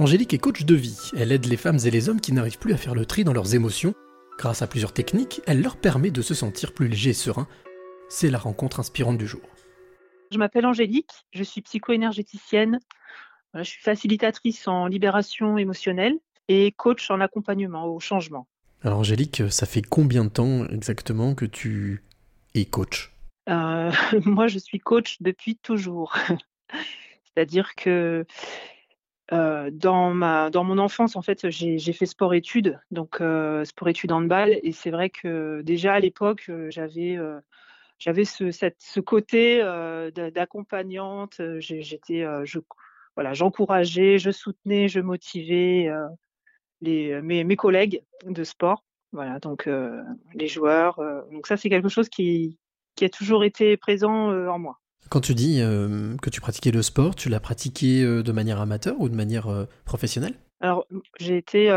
Angélique est coach de vie. Elle aide les femmes et les hommes qui n'arrivent plus à faire le tri dans leurs émotions. Grâce à plusieurs techniques, elle leur permet de se sentir plus léger et serein. C'est la rencontre inspirante du jour. Je m'appelle Angélique, je suis psycho-énergéticienne. Je suis facilitatrice en libération émotionnelle et coach en accompagnement au changement. Alors Angélique, ça fait combien de temps exactement que tu es coach? Euh, Moi, je suis coach depuis toujours. C'est-à-dire que euh, dans, ma, dans mon enfance, en fait, j'ai fait sport-études, donc euh, sport-études handball, et c'est vrai que déjà à l'époque, euh, j'avais j'avais ce, ce côté d'accompagnante. J'étais, je, voilà, j'encourageais, je soutenais, je motivais les, mes, mes, collègues de sport, voilà, donc les joueurs. donc ça, c'est quelque chose qui, qui a toujours été présent en moi. Quand tu dis euh, que tu pratiquais le sport, tu l'as pratiqué euh, de manière amateur ou de manière euh, professionnelle? Alors, j'ai été,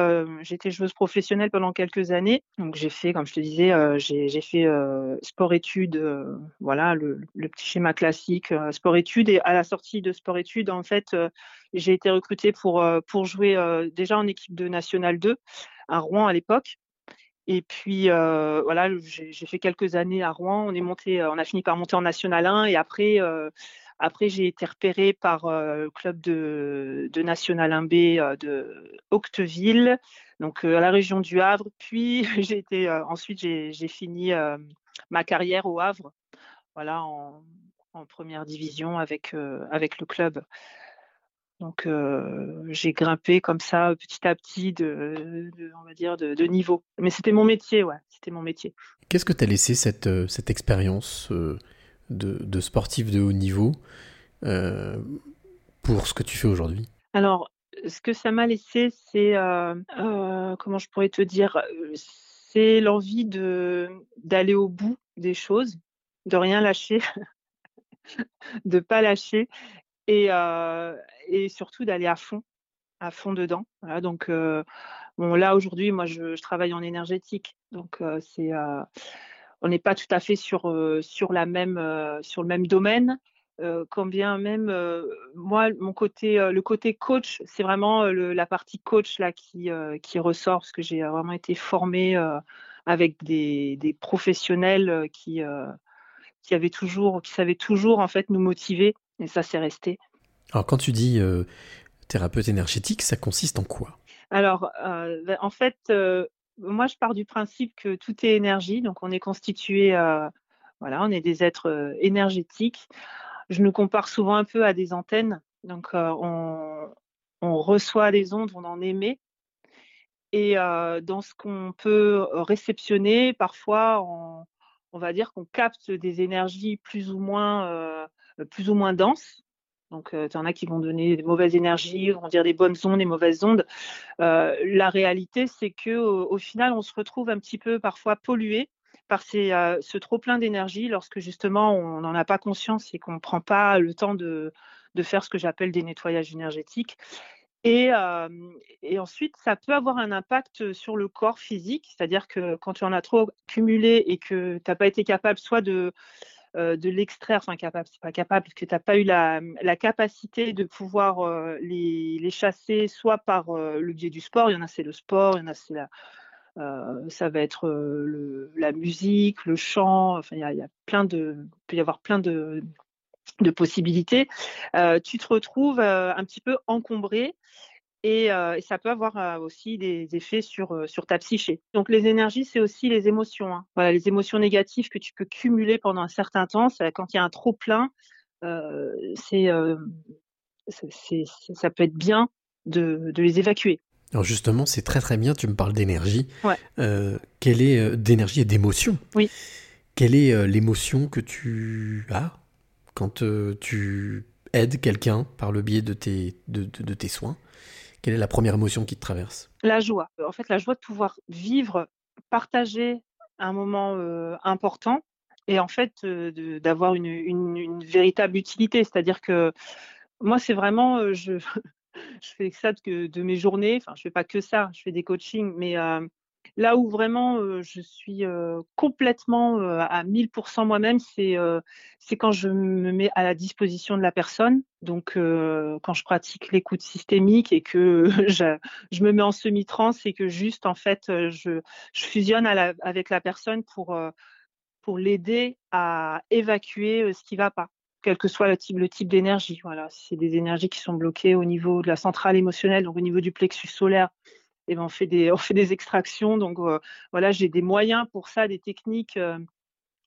joueuse professionnelle pendant quelques années. Donc, j'ai fait, comme je te disais, j'ai fait sport-études, voilà, le, petit schéma classique, sport-études. Et à la sortie de sport-études, en fait, j'ai été recrutée pour, pour jouer déjà en équipe de National 2 à Rouen à l'époque. Et puis voilà, j'ai fait quelques années à Rouen. On est monté, on a fini par monter en National 1 et après, après j'ai été repéré par le club de, de, National 1B de Octeville, donc à la région du Havre. Puis j'ai été ensuite j'ai fini ma carrière au Havre, voilà en, en première division avec avec le club. Donc j'ai grimpé comme ça petit à petit de, on va dire de, niveau. Mais c'était mon métier, ouais, c'était mon métier. Qu'est-ce que tu as laissé cette, cette expérience de, de, sportif de haut niveau pour ce que tu fais aujourd'hui? Alors, ce que ça m'a laissé, c'est comment je pourrais te dire, c'est l'envie de d'aller au bout des choses, de rien lâcher, de pas lâcher et, et surtout d'aller à fond, à fond dedans. Voilà, donc, bon, là aujourd'hui, moi, je, travaille en énergétique, donc c'est, on n'est pas tout à fait sur sur la même sur le même domaine. quand bien même moi mon côté le côté coach c'est vraiment la partie coach là qui qui ressort parce que j'ai vraiment été formée avec des, des professionnels qui qui avaient toujours qui savaient toujours en fait nous motiver et ça, c'est resté. Alors, quand tu dis euh, thérapeute énergétique, ça consiste en quoi? Alors, euh, en fait, euh, moi, je pars du principe que tout est énergie. Donc, on est constitué, voilà, on est des êtres énergétiques. Je nous compare souvent un peu à des antennes. Donc, on, reçoit les ondes, on en émet. Et dans ce qu'on peut réceptionner, parfois, on, on va dire qu'on capte des énergies plus ou moins plus ou moins denses. Donc, euh, tu en as qui vont donner des mauvaises énergies, vont dire des bonnes ondes, des mauvaises ondes. Euh, la réalité, c'est que au, final, on se retrouve un petit peu parfois pollué par ce trop plein d'énergie lorsque justement on n'en a pas conscience et qu'on ne prend pas le temps de, faire ce que j'appelle des nettoyages énergétiques. Et, et, ensuite, ça peut avoir un impact sur le corps physique, c'est-à-dire que quand tu en as trop cumulé et que tu n'as pas été capable soit de, euh, de l'extraire, enfin capable, c'est pas capable, parce que tu n'as pas eu la, capacité de pouvoir euh, les, chasser, soit par euh, le biais du sport, il y en a c'est le sport, il y en a c'est ça va être la musique, le chant, enfin il peut y avoir plein de possibilités. tu te retrouves un petit peu encombré euh, et, ça peut avoir euh, aussi des effets sur, euh, sur ta psyché. Donc les énergies, c'est aussi les émotions. Hein. Voilà, les émotions négatives que tu peux cumuler pendant un certain temps, quand il y a un trop plein, c'est, ça peut être bien de, de les évacuer. Alors justement, c'est très très bien, tu me parles d'énergie. Ouais. quelle est d'énergie et d'émotion? Oui. Quelle est l'émotion que tu as quand tu aides quelqu'un par le biais de tes, de, de tes soins? Quelle est la première émotion qui te traverse? La joie. En fait, la joie de pouvoir vivre, partager un moment euh, important et en fait euh, d'avoir une, véritable utilité. C'est-à-dire que moi, c'est vraiment, euh, je, je fais ça de, de, mes journées. Enfin, je fais pas que ça. Je fais des coachings, mais Là où vraiment je suis complètement à 1000% moi-même, c'est quand je me mets à la disposition de la personne. Donc quand je pratique l'écoute systémique et que je, me mets en semi-trance et que juste en fait je, fusionne avec la personne pour pour l'aider à évacuer ce qui va pas quel que soit le type, le type d'énergie. Voilà, c'est des énergies qui sont bloquées au niveau de la centrale émotionnelle, donc au niveau du plexus solaire, eh ben on fait des on fait des extractions. Donc euh, voilà, j'ai des moyens pour ça, des techniques. Euh,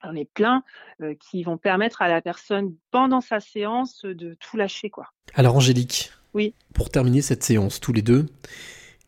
on est plein euh, qui vont permettre à la personne pendant sa séance de tout lâcher quoi. Alors Angélique, oui. Pour terminer cette séance tous les deux,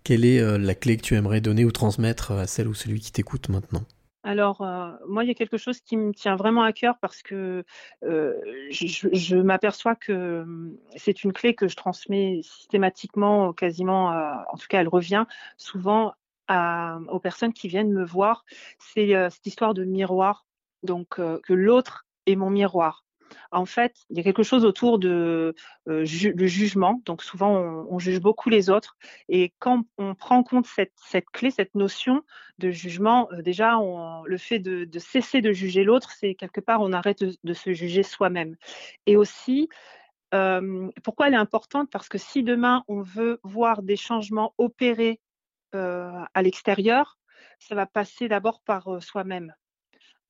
quelle est la clé que tu aimerais donner ou transmettre à celle ou celui qui t'écoute maintenant? Alors, euh, moi, il y a quelque chose qui me tient vraiment à cœur parce que euh, je, m'aperçois que hum, c'est une clé que je transmets systématiquement, quasiment, en tout cas, elle revient souvent aux personnes qui viennent me voir. C'est euh, cette histoire de miroir, donc que l'autre est mon miroir en fait, il y a quelque chose autour de euh, jugement. Donc souvent, on, juge beaucoup les autres. Et quand on prend en compte cette, clé, cette notion de jugement, euh, déjà, le fait de, cesser de juger l'autre, c'est quelque part, on arrête de, se juger soi-même. Et aussi, euh, pourquoi elle est importante? Parce que si demain, on veut voir des changements opérés à l'extérieur, ça va passer d'abord par soi-même.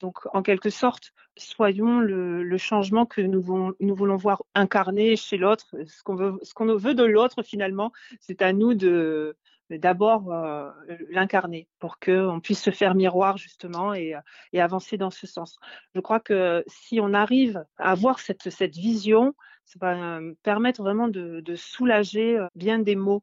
Donc, en quelque sorte, soyons le, changement que nous voulons, voir incarné chez l'autre. Ce qu'on veut, de l'autre, finalement, c'est à nous de d'abord euh, l'incarner pour qu'on puisse se faire miroir, justement, et, avancer dans ce sens. Je crois que si on arrive à avoir cette, vision, ça va euh, permettre vraiment de, de soulager euh, bien des maux.